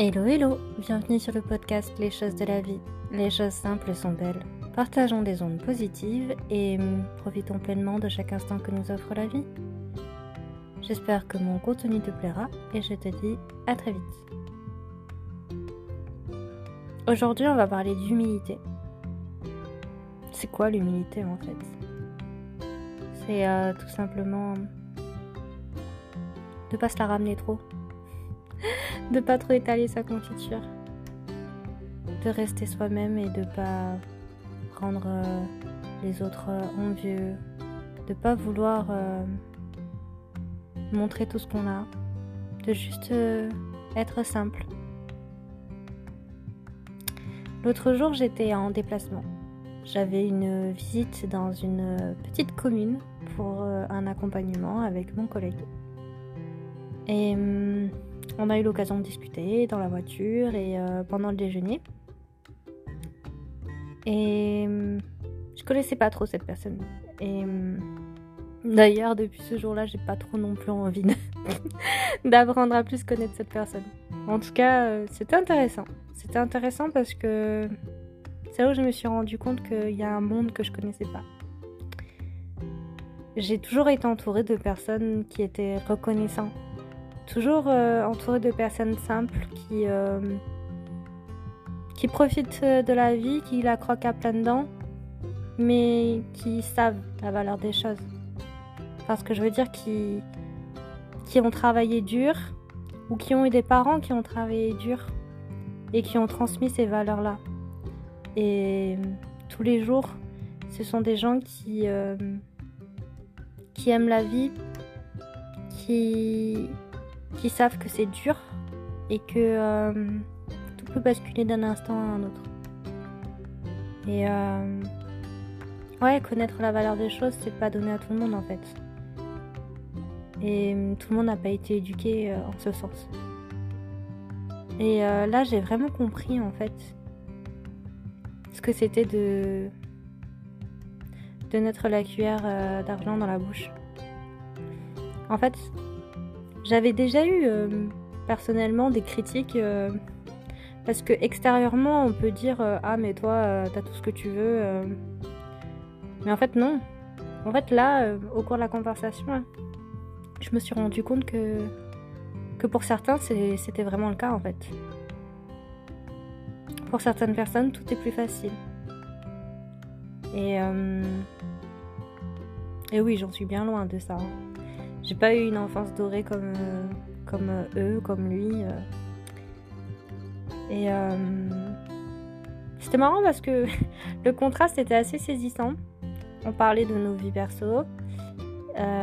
Hello hello, bienvenue sur le podcast Les choses de la vie. Les choses simples sont belles. Partageons des ondes positives et hum, profitons pleinement de chaque instant que nous offre la vie. J'espère que mon contenu te plaira et je te dis à très vite. Aujourd'hui on va parler d'humilité. C'est quoi l'humilité en fait? C'est euh, tout simplement de pas se la ramener trop de pas trop étaler sa confiture, de rester soi-même et de pas rendre euh, les autres euh, envieux, de pas vouloir euh, montrer tout ce qu'on a, de juste être simple. L'autre jour, j'étais en déplacement. J'avais une visite dans une petite commune pour un accompagnement avec mon collègue. Et hum, on a eu l'occasion de discuter dans la voiture et euh, pendant le déjeuner. Et hum, je connaissais pas trop cette personne. Et hum, d'ailleurs, depuis ce jour-là, j'ai pas trop non plus envie d'apprendre à plus connaître cette personne. En tout cas, euh, c'était intéressant. C'était intéressant parce que c'est là où je me suis rendu compte qu'il y a un monde que je connaissais pas. J'ai toujours été entourée de personnes qui étaient reconnaissantes toujours euh, entouré de personnes simples qui, euh, qui profitent de la vie, qui la croquent à plein dents, mais qui savent la valeur des choses. Parce que je veux dire qui, qui ont travaillé dur ou qui ont eu des parents qui ont travaillé dur et qui ont transmis ces valeurs-là. Et tous les jours, ce sont des gens qui, euh, qui aiment la vie, qui, qui savent que c'est dur et que euh, tout peut basculer d'un instant à un autre. Et euh, ouais, connaître la valeur des choses, c'est pas donné à tout le monde en fait. Et euh, tout le monde n'a pas été éduqué en ce sens. Et là, j'ai vraiment compris en fait ce que c'était de de mettre la cuillère d'argent dans la bouche. En fait, j'avais déjà eu euh, personnellement des critiques euh, parce que extérieurement on peut dire euh, ah mais toi t'as tout ce que tu veux mais en fait non. En fait là au cours de la conversation je me suis rendu compte que que pour certains c'était vraiment le cas en fait. Pour certaines personnes tout est plus facile. Et et oui j'en suis bien loin de ça. J'ai pas eu une enfance dorée comme, euh, comme euh, eux, comme lui. Euh. Et c'était marrant parce que le contraste était assez saisissant. On parlait de nos vies perso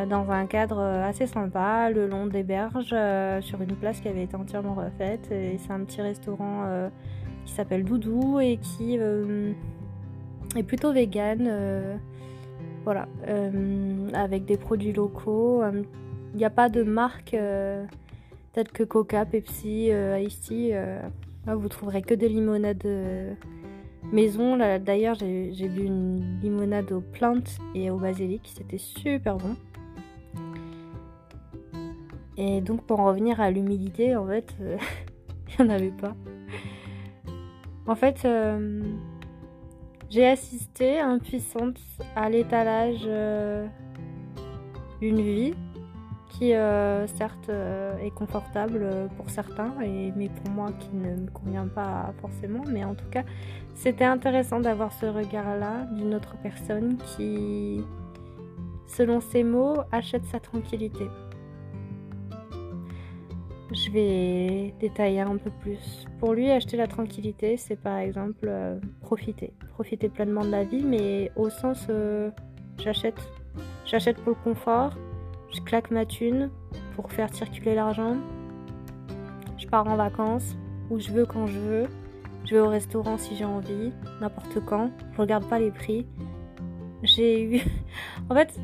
dans un cadre assez sympa, le long des berges, sur une place qui avait été entièrement refaite. Et c'est un petit restaurant qui s'appelle Doudou et qui est plutôt vegan voilà, euh, avec des produits locaux. Il euh, n'y a pas de marque euh, telle que Coca, Pepsi, Ice Tea. vous trouverez que des limonades maison. D'ailleurs, j'ai bu une limonade aux plantes et au basilic. C'était super bon. Et donc, pour en revenir à l'humidité, en fait, il n'y en avait pas. En fait, j'ai assisté impuissante à l'étalage euh, d'une vie qui euh, certes euh, est confortable pour certains et mais pour moi qui ne me convient pas forcément. Mais en tout cas c'était intéressant d'avoir ce regard là d'une autre personne qui selon ses mots achète sa tranquillité je vais détailler un peu plus. Pour lui, acheter la tranquillité, c'est par exemple euh, profiter. Profiter pleinement de la vie, mais au sens euh, j'achète. J'achète pour le confort, je claque ma thune pour faire circuler l'argent. Je pars en vacances où je veux quand je veux. Je vais au restaurant si j'ai envie, n'importe quand. Je regarde pas les prix. J'ai eu. en fait,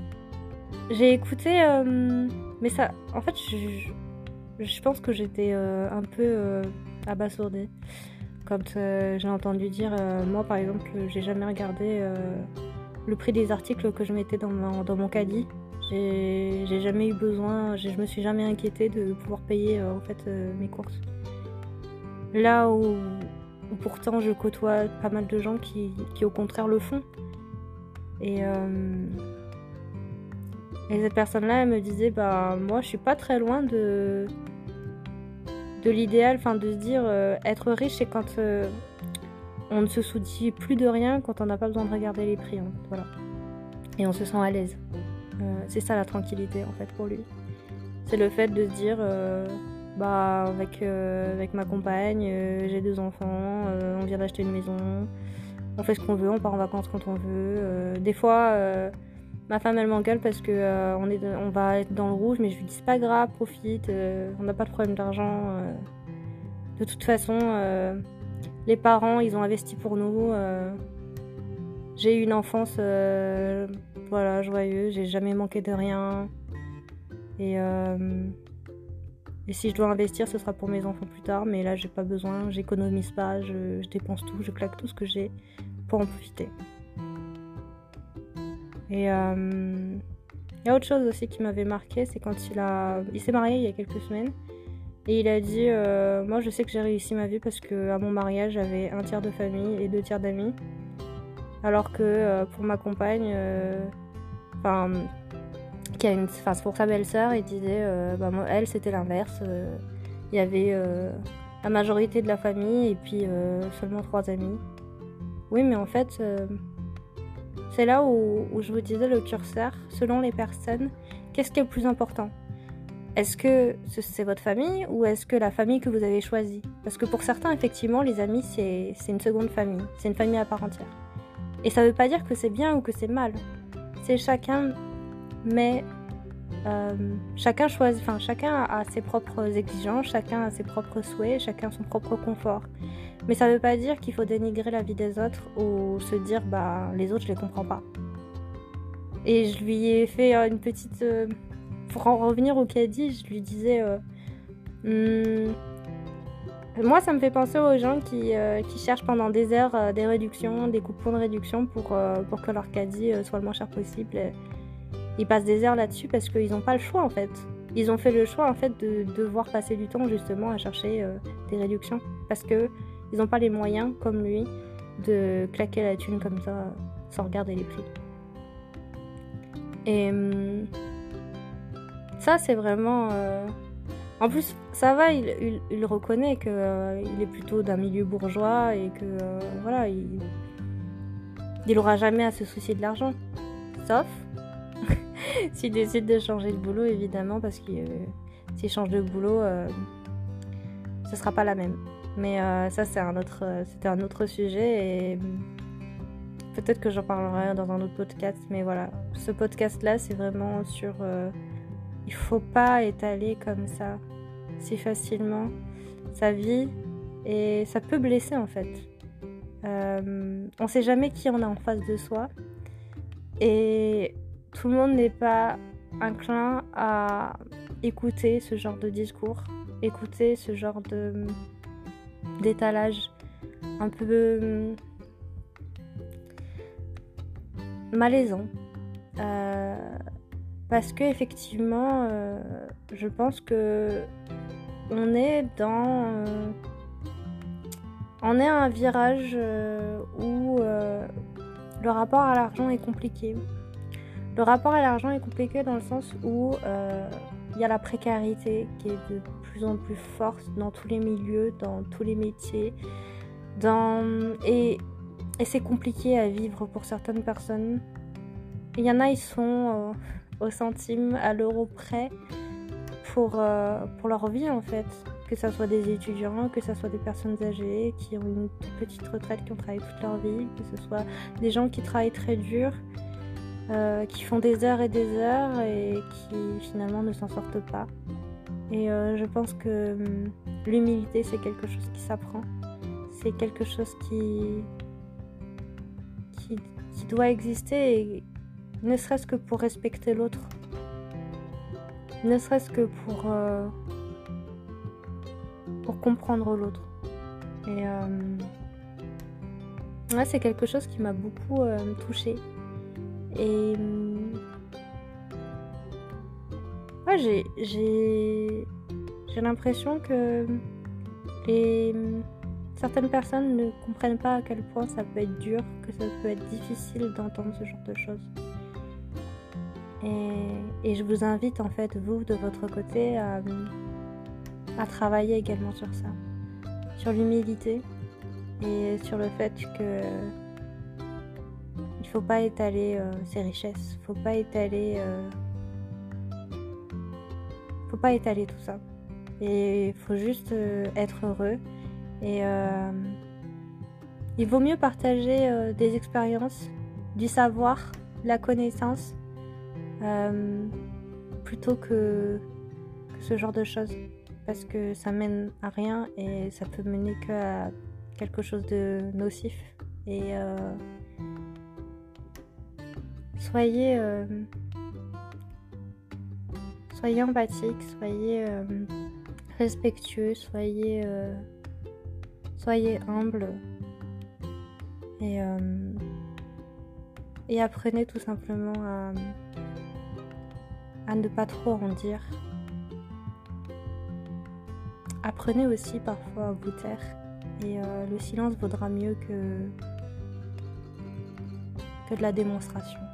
j'ai écouté. Euh, mais ça. En fait, je je pense que j'étais euh, un peu euh, abasourdie quand euh, j'ai entendu dire, moi par exemple, j'ai jamais regardé le prix des articles que je mettais dans mon, dans mon caddie. J'ai jamais eu besoin, je me suis jamais inquiétée de pouvoir payer en fait mes courses. Là où, pourtant je côtoie pas mal de gens qui, qui au contraire le font. Et, et cette personne-là, elle me disait, bah moi je suis pas très loin de, de l'idéal, enfin de se dire euh, être riche c'est quand euh, on ne se soucie plus de rien, quand on n'a pas besoin de regarder les prix. Hein, voilà. Et on se sent à l'aise. c'est ça la tranquillité en fait pour lui. C'est le fait de se dire bah avec, avec ma compagne, j'ai deux enfants, on vient d'acheter une maison, on fait ce qu'on veut, on part en vacances quand on veut. Euh, des fois, euh, ma femme elle m'engueule parce que euh, on, va être dans le rouge, mais je lui dis c'est pas grave, profite, on n'a pas de problème d'argent. de toute façon, les parents ils ont investi pour nous. j'ai eu une enfance voilà, joyeuse, j'ai jamais manqué de rien. Et, et si je dois investir, ce sera pour mes enfants plus tard. Mais là, j'ai pas besoin, j'économise pas, je, dépense tout, je claque tout ce que j'ai pour en profiter. Et euh, il y a autre chose aussi qui m'avait marqué, c'est quand il a, il s'est marié il y a quelques semaines. Et il a dit euh, Moi, je sais que j'ai réussi ma vie parce que à mon mariage, j'avais un tiers de famille et deux tiers d'amis. Alors que euh, pour ma compagne, enfin, enfin, pour sa belle-sœur, il disait bah, Elle, c'était l'inverse. Il y avait la majorité de la famille et puis seulement trois amis. Oui, mais en fait, euh, c'est là où, je vous disais le curseur, selon les personnes, qu'est-ce qui est le plus important? Est-ce que c'est votre famille ou est-ce que la famille que vous avez choisie? Parce que pour certains, effectivement, les amis, c'est une seconde famille, c'est une famille à part entière. Et ça ne veut pas dire que c'est bien ou que c'est mal. C'est chacun met euh, chacun choisit, enfin chacun a ses propres exigences, chacun a ses propres souhaits, chacun son propre confort. Mais ça ne veut pas dire qu'il faut dénigrer la vie des autres ou se dire bah les autres je les comprends pas. Et je lui ai fait euh, une petite, euh, pour en revenir au dit, je lui disais, hmm, moi ça me fait penser aux gens qui, qui cherchent pendant des heures des réductions, des coupons de réduction pour, pour que leur caddie soit le moins cher possible. Ils passent des heures là-dessus parce qu'ils n'ont pas le choix en fait. Ils ont fait le choix en fait de devoir passer du temps justement à chercher euh, des réductions parce que ils n'ont pas les moyens comme lui de claquer la thune comme ça sans regarder les prix. Et hum, ça c'est vraiment. Euh, en plus, ça va, il, il, reconnaît qu'il euh, il est plutôt d'un milieu bourgeois et que voilà, il, il aura jamais à se soucier de l'argent. Sauf s'il décide de changer de boulot, évidemment, parce que euh, s'il change de boulot, euh, ce sera pas la même. Mais euh, ça, c'est un autre, c'était un autre sujet et peut-être que j'en parlerai dans un autre podcast. Mais voilà, ce podcast-là, c'est vraiment sur. il faut pas étaler comme ça si facilement sa vie et ça peut blesser en fait. on sait jamais qui on a en face de soi. Et tout le monde n'est pas inclin à écouter ce genre de discours, écouter ce genre de d'étalage un peu malaisant. Euh, parce que effectivement, euh, je pense que on est dans euh, on est à un virage où le rapport à l'argent est compliqué. Le rapport à l'argent est compliqué dans le sens où euh, il y a la précarité qui est de plus en plus forte dans tous les milieux, dans tous les métiers. Et c'est compliqué à vivre pour certaines personnes. Il y en a, ils sont euh, au centime, à l'euro près pour, euh, pour leur vie en fait. Que ce soit des étudiants, que ce soit des personnes âgées qui ont une petite retraite, qui ont travaillé toute leur vie, que ce soit des gens qui travaillent très dur euh, qui font des heures et des heures et qui finalement ne s'en sortent pas. Et euh, je pense que hum, l'humilité, c'est quelque chose qui s'apprend. C'est quelque chose qui, qui, doit exister, et ne serait-ce que pour respecter l'autre. Ne serait-ce que pour, euh, pour comprendre l'autre. Et ouais, c'est quelque chose qui m'a beaucoup touchée. Et ouais, j'ai, j'ai, j'ai l'impression que Et hum, certaines personnes ne comprennent pas à quel point ça peut être dur, que ça peut être difficile d'entendre ce genre de choses. Et, je vous invite en fait, vous, de votre côté, à, à travailler également sur ça. Sur l'humilité et sur le fait que faut pas étaler euh, ses richesses, faut pas étaler euh, faut pas étaler tout ça. Et il faut juste euh, être heureux. Et il vaut mieux partager des expériences, du savoir, la connaissance, plutôt que, ce genre de choses. Parce que ça mène à rien et ça peut mener que à quelque chose de nocif. Et soyez, euh, soyez empathique, soyez euh, respectueux, soyez, euh, soyez humble et, apprenez tout simplement à, à ne pas trop en dire. Apprenez aussi parfois à vous taire et le silence vaudra mieux que, que de la démonstration.